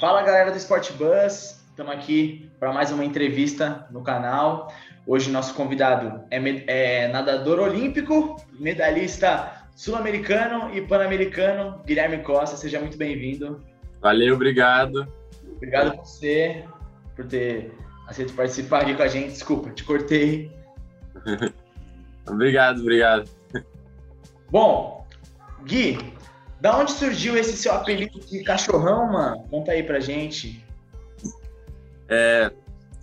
Fala galera do Sport Bus, estamos aqui para mais uma entrevista no canal. Hoje nosso convidado é, é nadador olímpico, medalhista sul-americano e pan-americano, Guilherme Costa. Seja muito bem-vindo. Valeu, obrigado. Obrigado a você por ter aceito participar aqui com a gente. Desculpa, te cortei. obrigado, obrigado. Bom, Gui, da onde surgiu esse seu apelido de cachorrão, mano? Conta aí pra gente. É,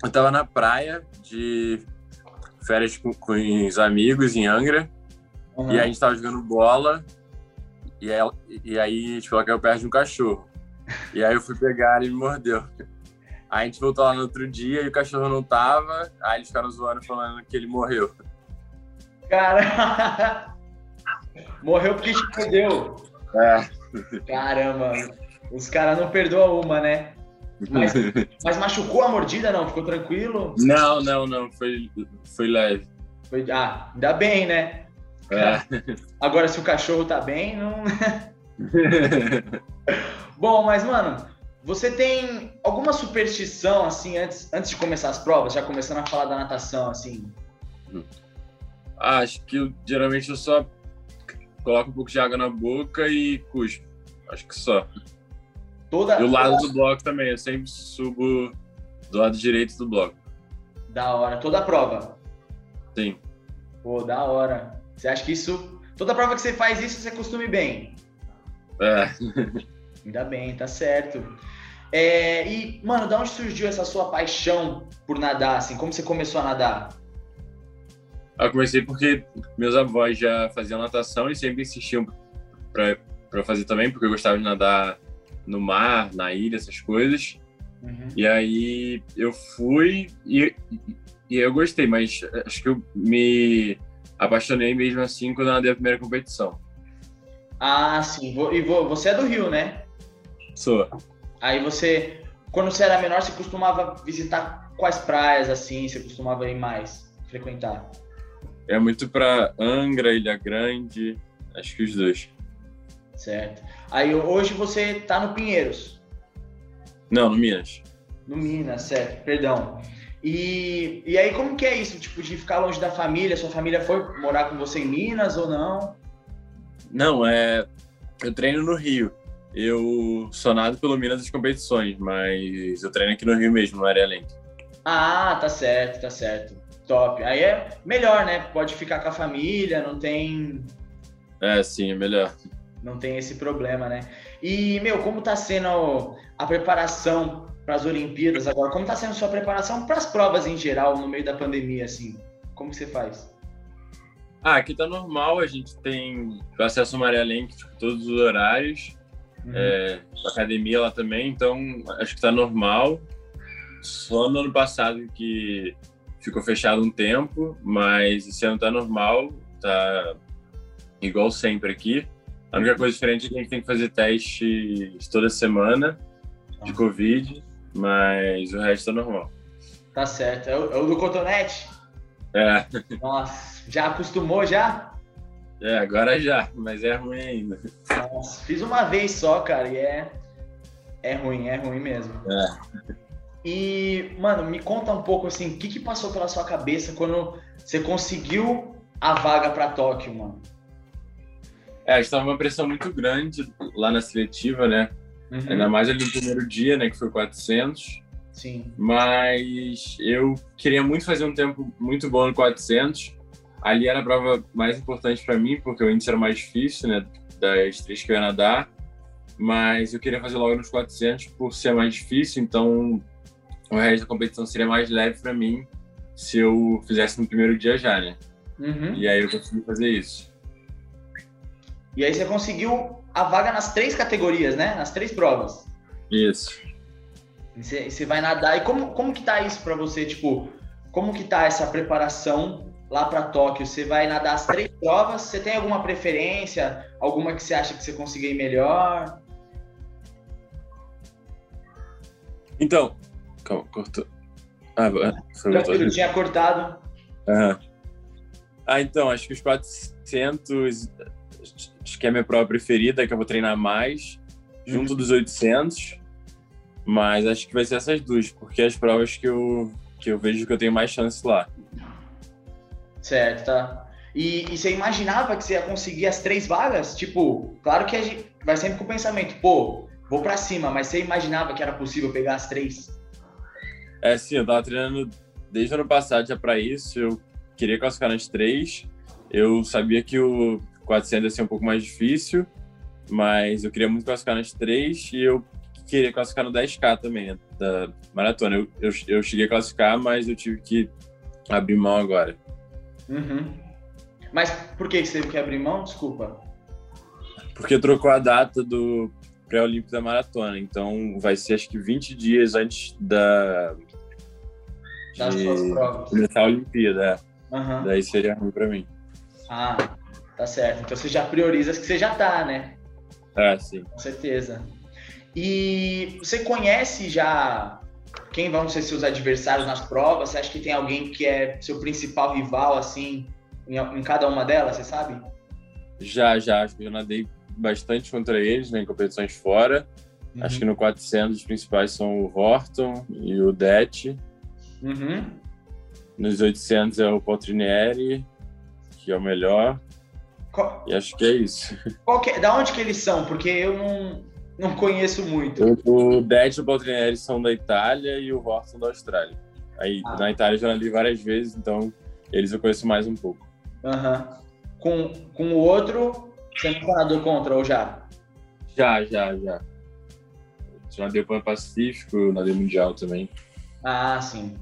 eu tava na praia de férias com, com os amigos em Angra. Uhum. E aí a gente tava jogando bola. E aí, e aí tipo, ela caiu perto de um cachorro. E aí eu fui pegar e me mordeu. Aí a gente voltou lá no outro dia e o cachorro não tava. Aí eles ficaram zoando falando que ele morreu. Cara! morreu porque te mordeu. É. Caramba, os caras não perdoam uma, né? Mas, mas, machucou a mordida, não? Ficou tranquilo? Não, não, não. Foi, foi leve. Foi, ah, ainda bem, né? É. Agora, se o cachorro tá bem, não. Bom, mas, mano, você tem alguma superstição, assim, antes, antes de começar as provas? Já começando a falar da natação, assim? Ah, acho que eu, geralmente eu só coloco um pouco de água na boca e cuspo. Acho que só. Toda, e o lado toda... do bloco também, eu sempre subo do lado direito do bloco. Da hora. Toda a prova? Sim. Pô, da hora. Você acha que isso. Toda prova que você faz isso, você costume bem? É. Ainda bem, tá certo. É, e, mano, da onde surgiu essa sua paixão por nadar, assim? Como você começou a nadar? Eu comecei porque meus avós já faziam natação e sempre insistiam para fazer também, porque eu gostava de nadar no mar, na ilha, essas coisas. Uhum. E aí eu fui e, e eu gostei, mas acho que eu me apaixonei mesmo assim quando eu nadei a primeira competição. Ah, sim. E você é do Rio, né? Sou. Aí você, quando você era menor, você costumava visitar quais praias assim? Você costumava ir mais, frequentar? É muito para Angra, Ilha Grande, acho que os dois. Certo. Aí hoje você tá no Pinheiros? Não, no Minas. No Minas, certo, perdão. E, e aí como que é isso, tipo, de ficar longe da família? Sua família foi morar com você em Minas ou não? Não, é... Eu treino no Rio. Eu sou nado pelo Minas das competições, mas eu treino aqui no Rio mesmo, no Areia Ah, tá certo, tá certo. Top. Aí é melhor, né? Pode ficar com a família, não tem. É, sim, é melhor. Não tem esse problema, né? E, meu, como tá sendo a preparação para as Olimpíadas agora? Como tá sendo sua preparação para as provas em geral no meio da pandemia, assim? Como que você faz? Ah, aqui tá normal, a gente tem acesso ao Maria Link, tipo, todos os horários. Uhum. É, academia lá também, então acho que tá normal. Só no ano passado que ficou fechado um tempo, mas esse ano tá normal, tá igual sempre aqui. A única coisa diferente é que a gente tem que fazer testes toda semana de Covid, mas o resto tá normal. Tá certo. É o, é o do cotonete? É. Nossa, já acostumou já? É, agora já, mas é ruim ainda. Nossa, fiz uma vez só, cara, e é, é ruim, é ruim mesmo. É. E, mano, me conta um pouco assim, o que, que passou pela sua cabeça quando você conseguiu a vaga para Tóquio, mano? É, estava uma pressão muito grande lá na seletiva, né? Uhum. Ainda mais ali no primeiro dia, né, que foi 400. Sim. Mas eu queria muito fazer um tempo muito bom no 400. Ali era a prova mais importante para mim, porque o índice era mais difícil, né, das três que eu ia nadar. Mas eu queria fazer logo nos 400 por ser mais difícil, então o resto da competição seria mais leve para mim se eu fizesse no primeiro dia já, né? Uhum. E aí eu consegui fazer isso. E aí você conseguiu a vaga nas três categorias, né? Nas três provas. Isso. E você, você vai nadar. E como, como que tá isso para você? Tipo, como que tá essa preparação lá para Tóquio? Você vai nadar as três provas? Você tem alguma preferência? Alguma que você acha que você conseguir melhor? Então, Calma, cortou. Ah, foi Tranquilo, tinha cortado. Uhum. Ah, então, acho que os 400 acho que é a minha prova preferida, que eu vou treinar mais, junto dos 800. Mas acho que vai ser essas duas, porque as provas que eu, que eu vejo que eu tenho mais chance lá. Certo, tá. E, e, você imaginava que você ia conseguir as três vagas? Tipo, claro que a gente vai sempre com o pensamento, pô, vou para cima, mas você imaginava que era possível pegar as três? É, sim, eu tava treinando desde o ano passado já para isso. Eu queria classificar nas três. Eu sabia que o 400 ia ser um pouco mais difícil, mas eu queria muito classificar nas três e eu queria classificar no 10K também, né, da maratona. Eu, eu, eu cheguei a classificar, mas eu tive que abrir mão agora. Uhum. Mas por que você teve que abrir mão? Desculpa. Porque trocou a data do pré-olímpico da maratona. Então vai ser acho que 20 dias antes da. Das suas provas. Começar a Olimpíada. Uhum. Daí seria ruim pra mim. Ah, tá certo. Então você já prioriza as que você já tá, né? Ah, sim. Com certeza. E você conhece já quem vão ser seus adversários nas provas? Você acha que tem alguém que é seu principal rival, assim, em, em cada uma delas, você sabe? Já, já. Acho que eu nadei bastante contra eles né, em competições fora. Uhum. Acho que no 400 os principais são o Horton e o Det. Uhum. Nos 800 é o Poltrinieri, que é o melhor. Qual... E acho que é isso. Que... É? Da onde que eles são? Porque eu não, não conheço muito. O, Det e o Poltrinieri são da Itália e o Horton da Austrália. Aí, ah. Na Itália eu já nadei várias vezes, então eles eu conheço mais um pouco. Uhum. Com, com o outro, você não nadou contra ou já? Já, já, já. Já nadei para o Pacífico, nadei Mundial também. Ah, sim.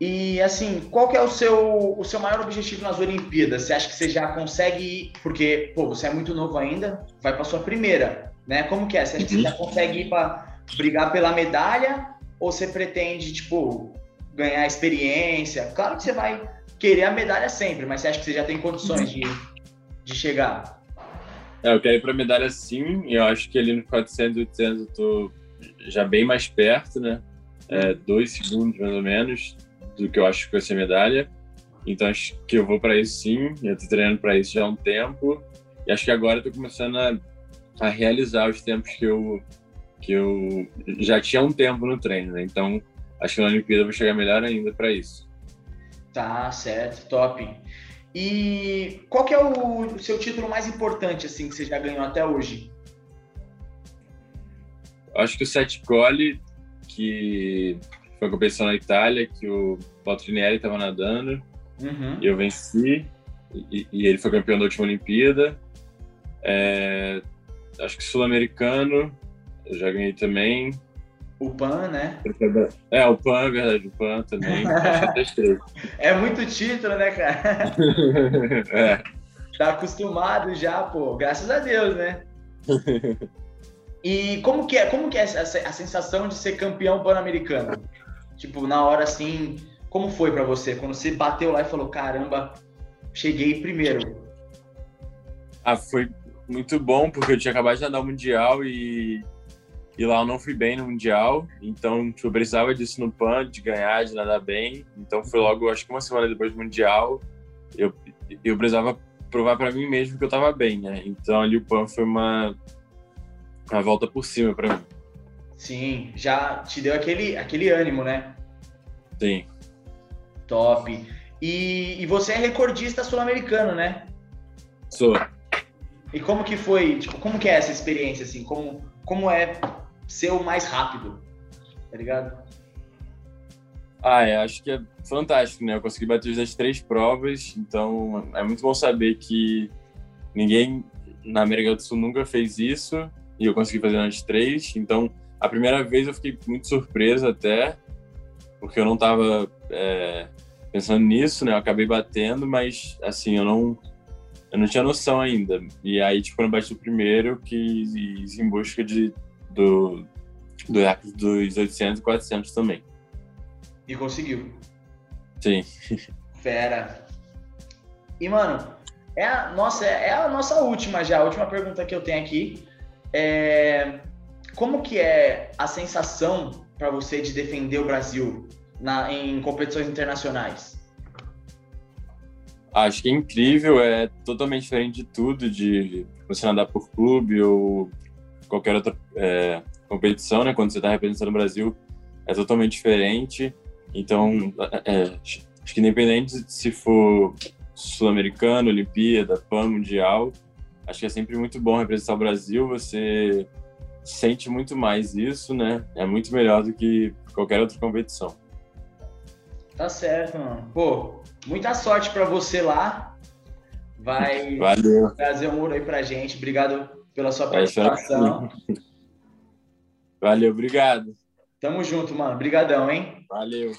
E assim, qual que é o seu, o seu maior objetivo nas Olimpíadas? Você acha que você já consegue Porque, pô, você é muito novo ainda, vai para sua primeira, né? Como que é? Você acha que você uhum. já consegue ir para brigar pela medalha? Ou você pretende, tipo, ganhar experiência? Claro que você vai querer a medalha sempre, mas você acha que você já tem condições de, de chegar? É, eu quero ir para medalha sim, e eu acho que ali no 400 e 800 eu tô já bem mais perto, né? É, dois segundos mais ou menos do que eu acho que vai ser medalha. Então acho que eu vou para isso sim, eu tô treinando para isso já há um tempo, e acho que agora eu tô começando a, a realizar os tempos que eu que eu já tinha um tempo no treino, né? Então acho que na Olimpíada eu vou chegar melhor ainda para isso. Tá, certo, top. E qual que é o seu título mais importante, assim, que você já ganhou até hoje? Acho que o Sete Cole, que foi a competição na Itália, que o Paltrinieri estava nadando, uhum. e eu venci, e, e, ele foi campeão da última Olimpíada. É, acho que Sul-Americano, eu já ganhei também. O PAN, né? É, o PAN, é verdade, o PAN também. é muito título, né, cara? é. Tá acostumado já, pô. Graças a Deus, né? E como que é, como que é a sensação de ser campeão pan-americano? Tipo, na hora assim, como foi para você quando você bateu lá e falou, caramba, cheguei primeiro? Ah, foi muito bom porque eu tinha acabado de nadar o mundial e e lá eu não fui bem no Mundial, então tipo, eu precisava disso no PAN, de ganhar, de nadar bem. Então foi logo, acho que uma semana depois do Mundial, eu, eu precisava provar para mim mesmo que eu estava bem, né? Então ali o PAN foi uma, uma volta por cima para mim. Sim, já te deu aquele, aquele ânimo, né? Sim. Top. E, e você é recordista sul-americano, né? Sou. E como que foi, tipo, como que é essa experiência, assim? Como, como é ser o mais rápido, tá ligado? Ah, é, acho que é fantástico, né? Eu consegui bater as três provas, então é muito bom saber que ninguém na América do Sul nunca fez isso e eu consegui fazer nas três. Então, a primeira vez eu fiquei muito surpreso até, porque eu não estava é, pensando nisso, né? Eu acabei batendo, mas assim, eu não eu não tinha noção ainda. E aí, tipo, quando eu bati o primeiro, eu quis ir em busca de, do, do dos 800 e 400 também. E conseguiu. Sim. Fera. E, mano, é a, nossa, é a nossa última já, a última pergunta que eu tenho aqui. É, como que é a sensação para você de defender o Brasil na, em competições internacionais? Acho que é incrível, é totalmente diferente de tudo, de você andar por clube ou qualquer outra, é, competição, né? Quando você está representando o Brasil, é totalmente diferente. Então, é, é acho que independente se for sul-americano, Olimpíada, PAN, Mundial, acho que é sempre muito bom representar o Brasil. Você sente muito mais isso, né? É muito melhor do que qualquer outra competição. Tá certo, mano. Pô, muita sorte para você lá. Vai Valeu. trazer um ouro aí pra gente. Obrigado pela sua participação. Valeu, obrigado. Tamo junto, mano. Obrigadão, hein? Valeu.